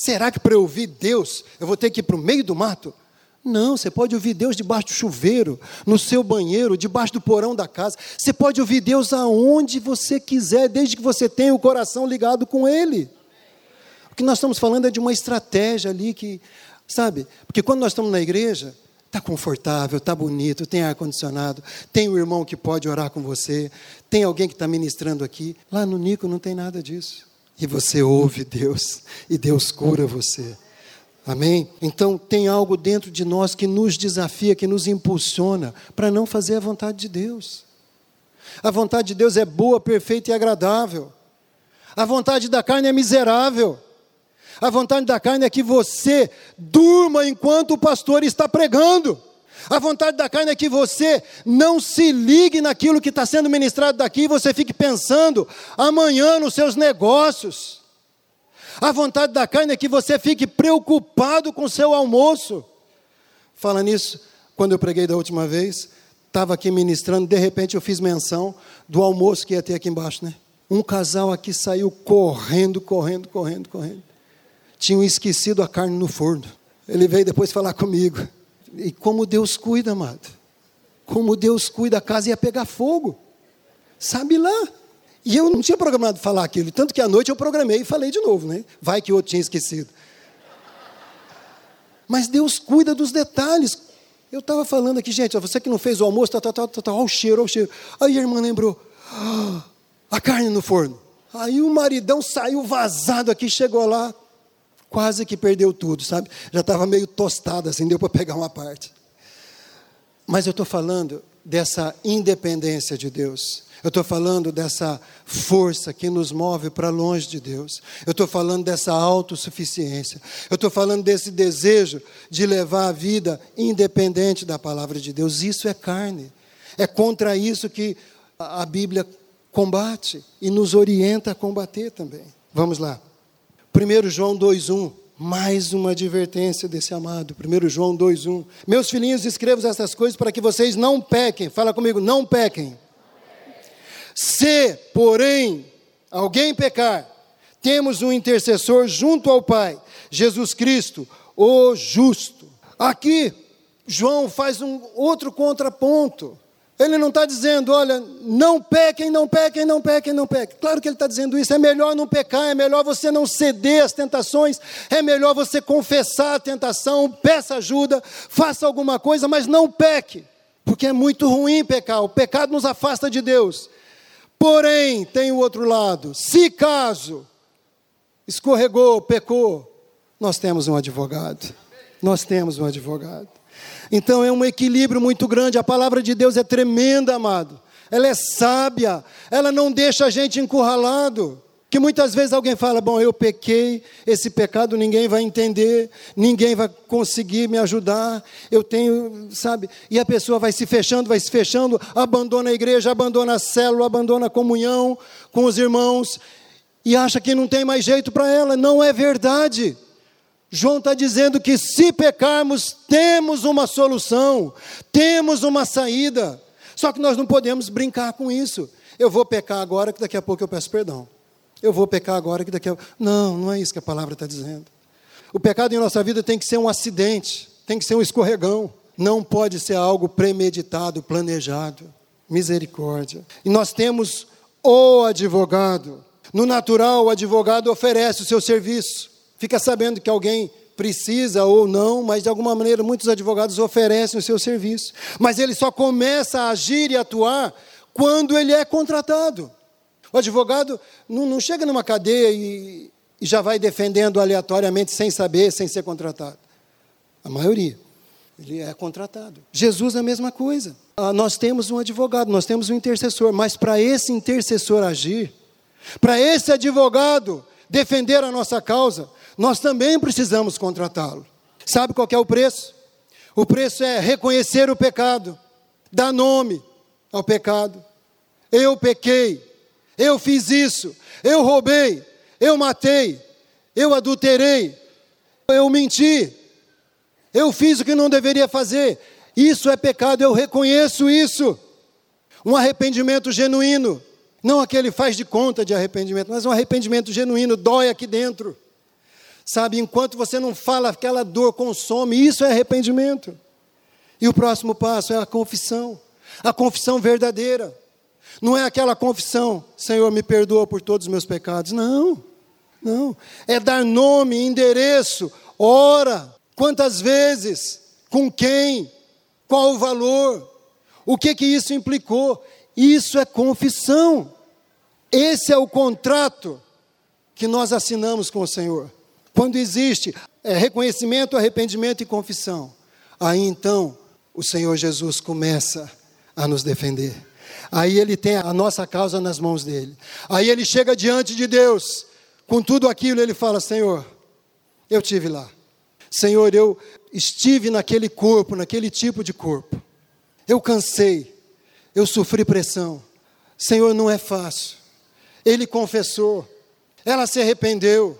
Será que para eu ouvir Deus eu vou ter que ir para o meio do mato? Não, você pode ouvir Deus debaixo do chuveiro, no seu banheiro, debaixo do porão da casa. Você pode ouvir Deus aonde você quiser, desde que você tenha o coração ligado com Ele. O que nós estamos falando é de uma estratégia ali que, sabe? Porque quando nós estamos na igreja, Está confortável, está bonito, tem ar-condicionado, tem o um irmão que pode orar com você, tem alguém que está ministrando aqui. Lá no Nico não tem nada disso e você ouve Deus e Deus cura você. Amém? Então tem algo dentro de nós que nos desafia, que nos impulsiona para não fazer a vontade de Deus. A vontade de Deus é boa, perfeita e agradável. A vontade da carne é miserável. A vontade da carne é que você durma enquanto o pastor está pregando. A vontade da carne é que você não se ligue naquilo que está sendo ministrado daqui, você fique pensando amanhã nos seus negócios. A vontade da carne é que você fique preocupado com o seu almoço. Fala nisso, quando eu preguei da última vez, estava aqui ministrando, de repente eu fiz menção do almoço que ia ter aqui embaixo, né? Um casal aqui saiu correndo, correndo, correndo, correndo. Tinham esquecido a carne no forno. Ele veio depois falar comigo. E como Deus cuida, amado. Como Deus cuida, a casa ia pegar fogo. Sabe lá. E eu não tinha programado falar aquilo. Tanto que à noite eu programei e falei de novo, né? Vai que outro tinha esquecido. Mas Deus cuida dos detalhes. Eu estava falando aqui, gente, você que não fez o almoço, tá, tá, tá, tá, tá, olha o cheiro, olha o cheiro. Aí a irmã lembrou, ah, a carne no forno. Aí o maridão saiu vazado aqui, chegou lá, quase que perdeu tudo, sabe? Já estava meio tostado assim, deu para pegar uma parte. Mas eu estou falando dessa independência de Deus. Eu estou falando dessa força que nos move para longe de Deus. Eu estou falando dessa autossuficiência. Eu estou falando desse desejo de levar a vida independente da palavra de Deus. Isso é carne. É contra isso que a Bíblia combate e nos orienta a combater também. Vamos lá. 1 João 2,1, mais uma advertência desse amado. 1 João 2,1. Meus filhinhos, escrevo essas coisas para que vocês não pequem. Fala comigo, não pequem. Se, porém, alguém pecar, temos um intercessor junto ao Pai, Jesus Cristo, o justo. Aqui, João faz um outro contraponto. Ele não está dizendo, olha, não pequem, não pequem, não pequem, não pequem. Claro que ele está dizendo isso. É melhor não pecar, é melhor você não ceder às tentações, é melhor você confessar a tentação, peça ajuda, faça alguma coisa, mas não peque, porque é muito ruim pecar. O pecado nos afasta de Deus. Porém, tem o outro lado. Se caso escorregou, pecou, nós temos um advogado. Nós temos um advogado. Então é um equilíbrio muito grande. A palavra de Deus é tremenda, amado. Ela é sábia. Ela não deixa a gente encurralado. Que muitas vezes alguém fala: Bom, eu pequei, esse pecado ninguém vai entender, ninguém vai conseguir me ajudar, eu tenho, sabe? E a pessoa vai se fechando, vai se fechando, abandona a igreja, abandona a célula, abandona a comunhão com os irmãos e acha que não tem mais jeito para ela. Não é verdade. João está dizendo que se pecarmos, temos uma solução, temos uma saída. Só que nós não podemos brincar com isso. Eu vou pecar agora, que daqui a pouco eu peço perdão. Eu vou pecar agora, que daqui a Não, não é isso que a palavra está dizendo. O pecado em nossa vida tem que ser um acidente, tem que ser um escorregão. Não pode ser algo premeditado, planejado. Misericórdia. E nós temos o advogado. No natural, o advogado oferece o seu serviço fica sabendo que alguém precisa ou não, mas de alguma maneira muitos advogados oferecem o seu serviço. Mas ele só começa a agir e atuar quando ele é contratado. O advogado não, não chega numa cadeia e, e já vai defendendo aleatoriamente, sem saber, sem ser contratado. A maioria. Ele é contratado. Jesus é a mesma coisa. Ah, nós temos um advogado, nós temos um intercessor, mas para esse intercessor agir, para esse advogado defender a nossa causa, nós também precisamos contratá-lo. Sabe qual é o preço? O preço é reconhecer o pecado, dar nome ao pecado. Eu pequei, eu fiz isso, eu roubei, eu matei, eu adulterei, eu menti, eu fiz o que não deveria fazer. Isso é pecado, eu reconheço isso. Um arrependimento genuíno, não aquele faz de conta de arrependimento, mas um arrependimento genuíno, dói aqui dentro. Sabe, enquanto você não fala, aquela dor consome, isso é arrependimento. E o próximo passo é a confissão, a confissão verdadeira. Não é aquela confissão, Senhor, me perdoa por todos os meus pecados. Não, não. É dar nome, endereço, hora, quantas vezes, com quem, qual o valor, o que que isso implicou. Isso é confissão. Esse é o contrato que nós assinamos com o Senhor. Quando existe é, reconhecimento, arrependimento e confissão, aí então o Senhor Jesus começa a nos defender. Aí ele tem a nossa causa nas mãos dele. Aí ele chega diante de Deus, com tudo aquilo, ele fala: Senhor, eu tive lá. Senhor, eu estive naquele corpo, naquele tipo de corpo. Eu cansei, eu sofri pressão. Senhor, não é fácil. Ele confessou, ela se arrependeu.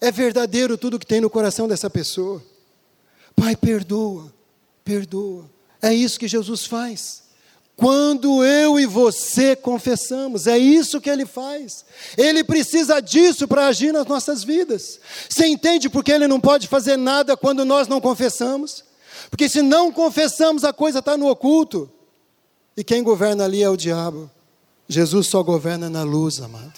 É verdadeiro tudo que tem no coração dessa pessoa. Pai, perdoa, perdoa. É isso que Jesus faz. Quando eu e você confessamos, é isso que ele faz. Ele precisa disso para agir nas nossas vidas. Você entende porque ele não pode fazer nada quando nós não confessamos? Porque se não confessamos, a coisa está no oculto. E quem governa ali é o diabo. Jesus só governa na luz, amado.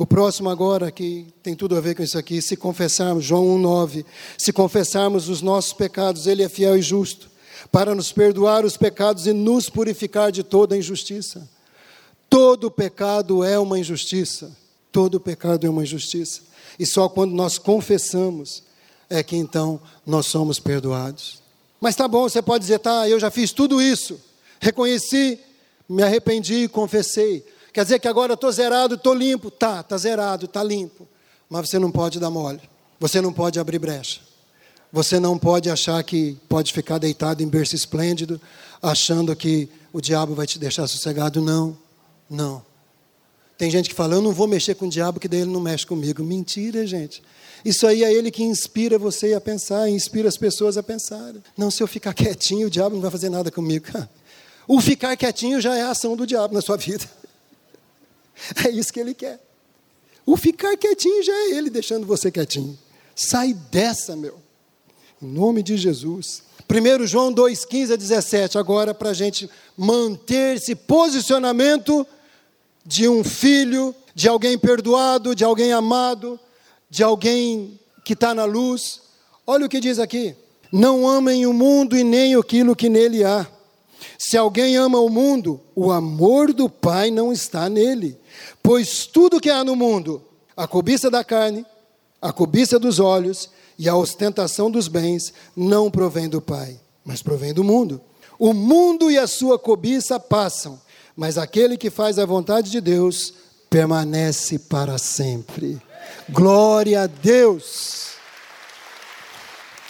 O próximo agora, que tem tudo a ver com isso aqui, se confessarmos, João 1,9, se confessarmos os nossos pecados, Ele é fiel e justo, para nos perdoar os pecados e nos purificar de toda injustiça. Todo pecado é uma injustiça. Todo pecado é uma injustiça. E só quando nós confessamos é que então nós somos perdoados. Mas tá bom, você pode dizer, tá, eu já fiz tudo isso. Reconheci, me arrependi e confessei. Quer dizer que agora eu estou zerado, estou limpo. Tá, está zerado, está limpo. Mas você não pode dar mole. Você não pode abrir brecha. Você não pode achar que pode ficar deitado em berço esplêndido, achando que o diabo vai te deixar sossegado. Não, não. Tem gente que fala, eu não vou mexer com o diabo, que daí ele não mexe comigo. Mentira, gente. Isso aí é ele que inspira você a pensar, inspira as pessoas a pensar. Não, se eu ficar quietinho, o diabo não vai fazer nada comigo. O ficar quietinho já é a ação do diabo na sua vida. É isso que ele quer. O ficar quietinho já é ele deixando você quietinho. Sai dessa, meu. Em nome de Jesus. 1 João 2, 15 a 17, agora para a gente manter esse posicionamento de um filho, de alguém perdoado, de alguém amado, de alguém que está na luz. Olha o que diz aqui: Não amem o mundo e nem aquilo que nele há. Se alguém ama o mundo, o amor do Pai não está nele. Pois tudo que há no mundo, a cobiça da carne, a cobiça dos olhos e a ostentação dos bens, não provém do Pai, mas provém do mundo. O mundo e a sua cobiça passam, mas aquele que faz a vontade de Deus permanece para sempre. Glória a Deus!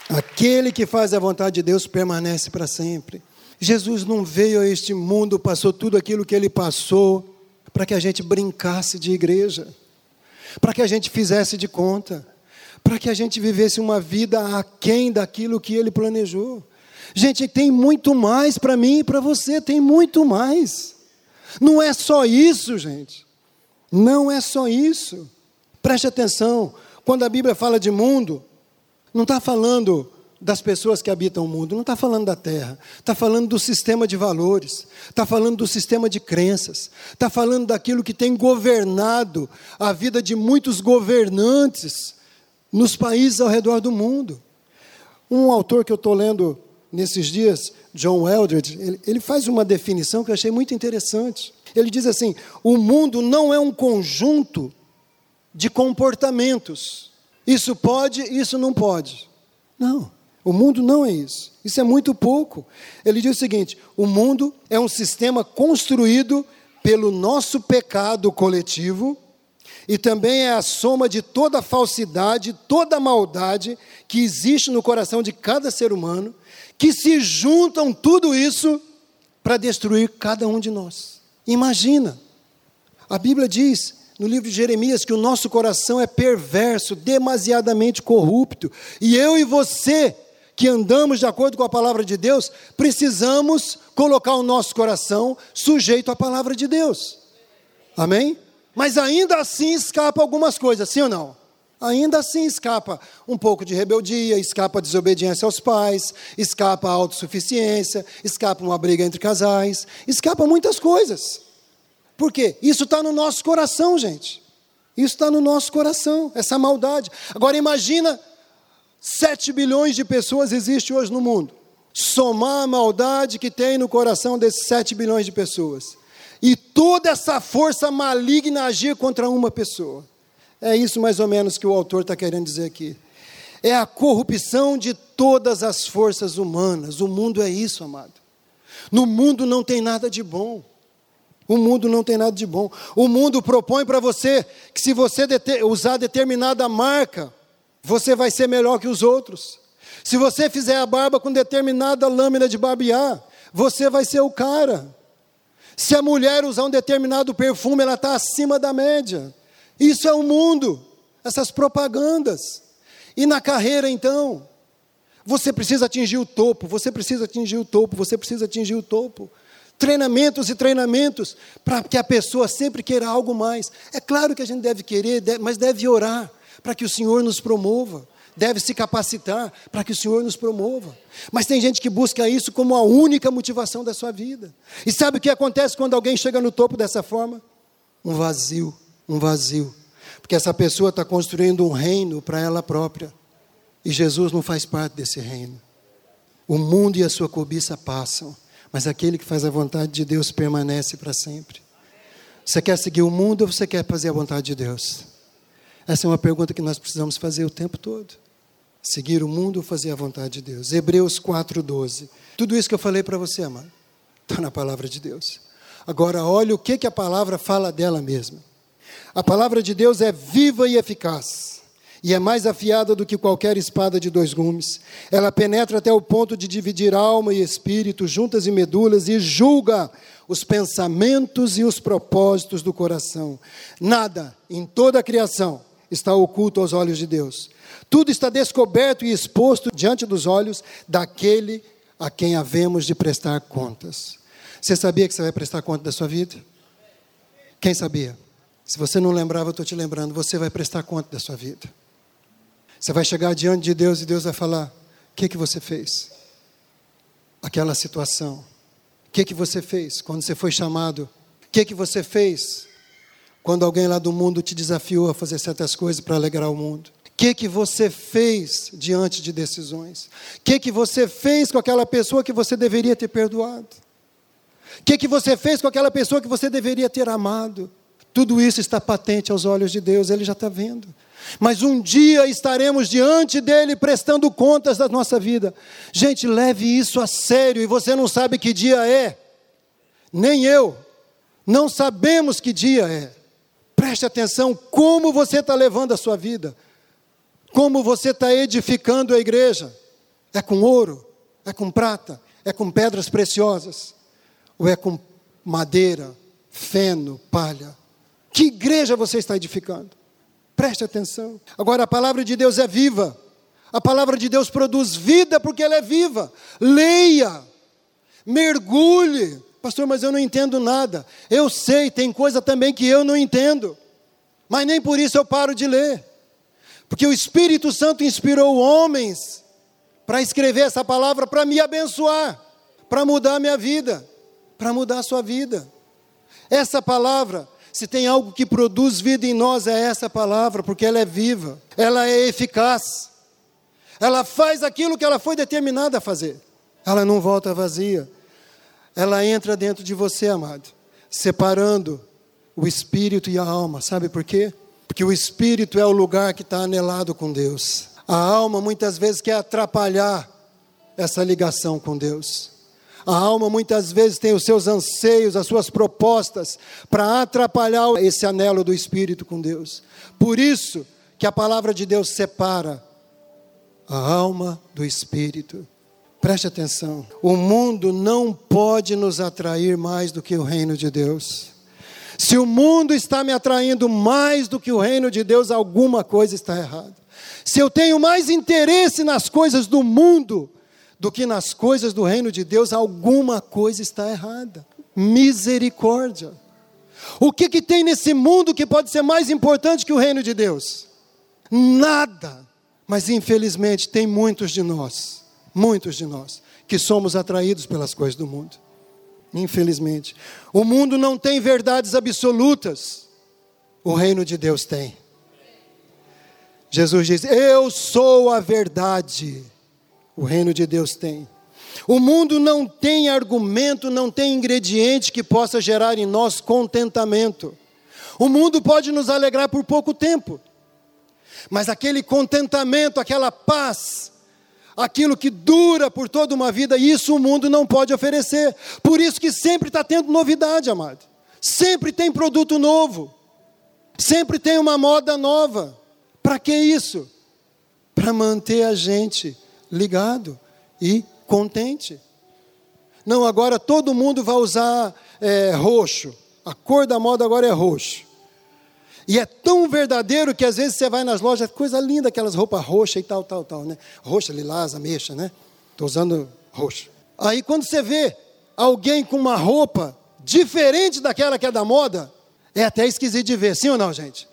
Aquele que faz a vontade de Deus permanece para sempre. Jesus não veio a este mundo, passou tudo aquilo que ele passou, para que a gente brincasse de igreja, para que a gente fizesse de conta, para que a gente vivesse uma vida aquém daquilo que ele planejou. Gente, tem muito mais para mim e para você, tem muito mais. Não é só isso, gente. Não é só isso. Preste atenção, quando a Bíblia fala de mundo, não está falando das pessoas que habitam o mundo, não está falando da terra, está falando do sistema de valores, está falando do sistema de crenças, está falando daquilo que tem governado a vida de muitos governantes nos países ao redor do mundo. Um autor que eu estou lendo nesses dias, John Eldredge, ele, ele faz uma definição que eu achei muito interessante. Ele diz assim: o mundo não é um conjunto de comportamentos. Isso pode, isso não pode. Não. O mundo não é isso. Isso é muito pouco. Ele diz o seguinte: o mundo é um sistema construído pelo nosso pecado coletivo e também é a soma de toda a falsidade, toda a maldade que existe no coração de cada ser humano, que se juntam tudo isso para destruir cada um de nós. Imagina. A Bíblia diz no livro de Jeremias que o nosso coração é perverso, demasiadamente corrupto, e eu e você que andamos de acordo com a palavra de Deus, precisamos colocar o nosso coração sujeito à palavra de Deus. Amém? Mas ainda assim escapa algumas coisas, sim ou não? Ainda assim escapa um pouco de rebeldia, escapa a desobediência aos pais, escapa a autossuficiência, escapa uma briga entre casais, escapa muitas coisas. Por quê? Isso está no nosso coração, gente. Isso está no nosso coração, essa maldade. Agora imagina 7 bilhões de pessoas existem hoje no mundo. Somar a maldade que tem no coração desses 7 bilhões de pessoas. E toda essa força maligna agir contra uma pessoa. É isso mais ou menos que o autor está querendo dizer aqui. É a corrupção de todas as forças humanas. O mundo é isso, amado. No mundo não tem nada de bom. O mundo não tem nada de bom. O mundo propõe para você que se você usar determinada marca, você vai ser melhor que os outros. Se você fizer a barba com determinada lâmina de barbear, você vai ser o cara. Se a mulher usar um determinado perfume, ela está acima da média. Isso é o mundo, essas propagandas. E na carreira, então, você precisa atingir o topo, você precisa atingir o topo, você precisa atingir o topo. Treinamentos e treinamentos para que a pessoa sempre queira algo mais. É claro que a gente deve querer, mas deve orar para que o Senhor nos promova, deve se capacitar para que o Senhor nos promova. Mas tem gente que busca isso como a única motivação da sua vida. E sabe o que acontece quando alguém chega no topo dessa forma? Um vazio, um vazio. Porque essa pessoa está construindo um reino para ela própria. E Jesus não faz parte desse reino. O mundo e a sua cobiça passam, mas aquele que faz a vontade de Deus permanece para sempre. Você quer seguir o mundo ou você quer fazer a vontade de Deus? Essa é uma pergunta que nós precisamos fazer o tempo todo. Seguir o mundo ou fazer a vontade de Deus? Hebreus 4,12. Tudo isso que eu falei para você, amado, está na palavra de Deus. Agora, olha o que, que a palavra fala dela mesma. A palavra de Deus é viva e eficaz, e é mais afiada do que qualquer espada de dois gumes. Ela penetra até o ponto de dividir alma e espírito, juntas e medulas, e julga os pensamentos e os propósitos do coração. Nada em toda a criação está oculto aos olhos de Deus. Tudo está descoberto e exposto diante dos olhos daquele a quem havemos de prestar contas. Você sabia que você vai prestar conta da sua vida? Quem sabia? Se você não lembrava, eu estou te lembrando, você vai prestar conta da sua vida. Você vai chegar diante de Deus e Deus vai falar: que, que você fez? Aquela situação. O que, que você fez quando você foi chamado? O que, que você fez quando alguém lá do mundo te desafiou a fazer certas coisas para alegrar o mundo? O que, que você fez diante de decisões? O que, que você fez com aquela pessoa que você deveria ter perdoado? O que, que você fez com aquela pessoa que você deveria ter amado? Tudo isso está patente aos olhos de Deus, Ele já está vendo. Mas um dia estaremos diante dele prestando contas da nossa vida. Gente, leve isso a sério e você não sabe que dia é, nem eu. Não sabemos que dia é. Preste atenção como você está levando a sua vida, como você está edificando a igreja. É com ouro? É com prata? É com pedras preciosas? Ou é com madeira, feno, palha? Que igreja você está edificando? Preste atenção. Agora, a palavra de Deus é viva. A palavra de Deus produz vida porque ela é viva. Leia, mergulhe, Pastor, mas eu não entendo nada. Eu sei, tem coisa também que eu não entendo. Mas nem por isso eu paro de ler. Porque o Espírito Santo inspirou homens para escrever essa palavra para me abençoar, para mudar a minha vida, para mudar a sua vida. Essa palavra, se tem algo que produz vida em nós, é essa palavra, porque ela é viva, ela é eficaz, ela faz aquilo que ela foi determinada a fazer, ela não volta vazia ela entra dentro de você, amado, separando o espírito e a alma. Sabe por quê? Porque o espírito é o lugar que está anelado com Deus. A alma muitas vezes quer atrapalhar essa ligação com Deus. A alma muitas vezes tem os seus anseios, as suas propostas para atrapalhar esse anelo do espírito com Deus. Por isso que a palavra de Deus separa a alma do espírito. Preste atenção. O mundo não pode nos atrair mais do que o reino de Deus. Se o mundo está me atraindo mais do que o reino de Deus, alguma coisa está errada. Se eu tenho mais interesse nas coisas do mundo do que nas coisas do reino de Deus, alguma coisa está errada. Misericórdia. O que, que tem nesse mundo que pode ser mais importante que o reino de Deus? Nada. Mas infelizmente tem muitos de nós muitos de nós, que somos atraídos pelas coisas do mundo. Infelizmente. O mundo não tem verdades absolutas, o reino de Deus tem. Jesus diz: Eu sou a verdade. O reino de Deus tem. O mundo não tem argumento, não tem ingrediente que possa gerar em nós contentamento. O mundo pode nos alegrar por pouco tempo, mas aquele contentamento, aquela paz, aquilo que dura por toda uma vida, e isso o mundo não pode oferecer. Por isso que sempre está tendo novidade, amado. Sempre tem produto novo. Sempre tem uma moda nova. Para que isso? Para manter a gente ligado e contente. Não, agora todo mundo vai usar é, roxo. A cor da moda agora é roxo. E é tão verdadeiro que às vezes você vai nas lojas, coisa linda, aquelas roupas roxas e tal, tal, tal, né? Roxa, lilás, ameixa, né? Estou usando roxo. Aí quando você vê alguém com uma roupa diferente daquela que é da moda, é até esquisito de ver, sim ou não, gente?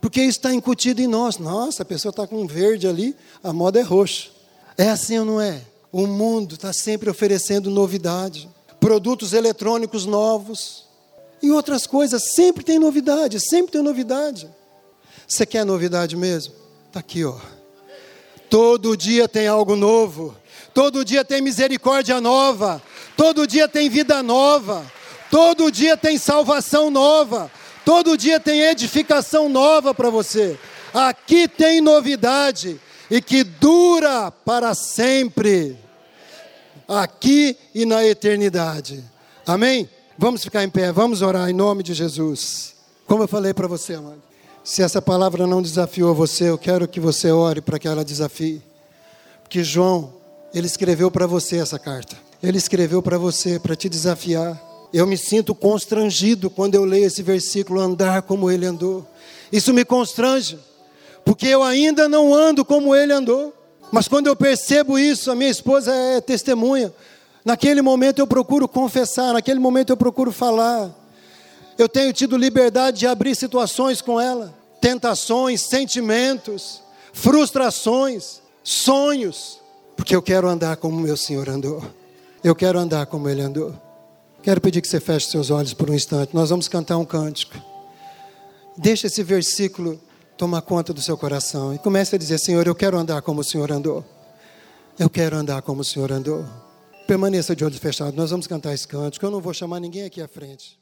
Porque isso está incutido em nós. Nossa, a pessoa está com verde ali, a moda é roxa. É assim ou não é? O mundo está sempre oferecendo novidade, produtos eletrônicos novos, e outras coisas. Sempre tem novidade, sempre tem novidade. Você quer novidade mesmo? Está aqui, ó. Todo dia tem algo novo. Todo dia tem misericórdia nova. Todo dia tem vida nova. Todo dia tem salvação nova. Todo dia tem edificação nova para você. Aqui tem novidade e que dura para sempre. Aqui e na eternidade. Amém? Vamos ficar em pé, vamos orar em nome de Jesus. Como eu falei para você, amado, se essa palavra não desafiou você, eu quero que você ore para que ela desafie. Porque João, ele escreveu para você essa carta. Ele escreveu para você, para te desafiar. Eu me sinto constrangido quando eu leio esse versículo, andar como ele andou. Isso me constrange, porque eu ainda não ando como ele andou. Mas quando eu percebo isso, a minha esposa é testemunha. Naquele momento eu procuro confessar, naquele momento eu procuro falar. Eu tenho tido liberdade de abrir situações com ela, tentações, sentimentos, frustrações, sonhos. Porque eu quero andar como meu Senhor andou. Eu quero andar como Ele andou. Quero pedir que você feche seus olhos por um instante. Nós vamos cantar um cântico. Deixa esse versículo tomar conta do seu coração e comece a dizer: Senhor, eu quero andar como o Senhor andou. Eu quero andar como o Senhor andou. Permaneça de olhos fechados. Nós vamos cantar esse cântico. Eu não vou chamar ninguém aqui à frente.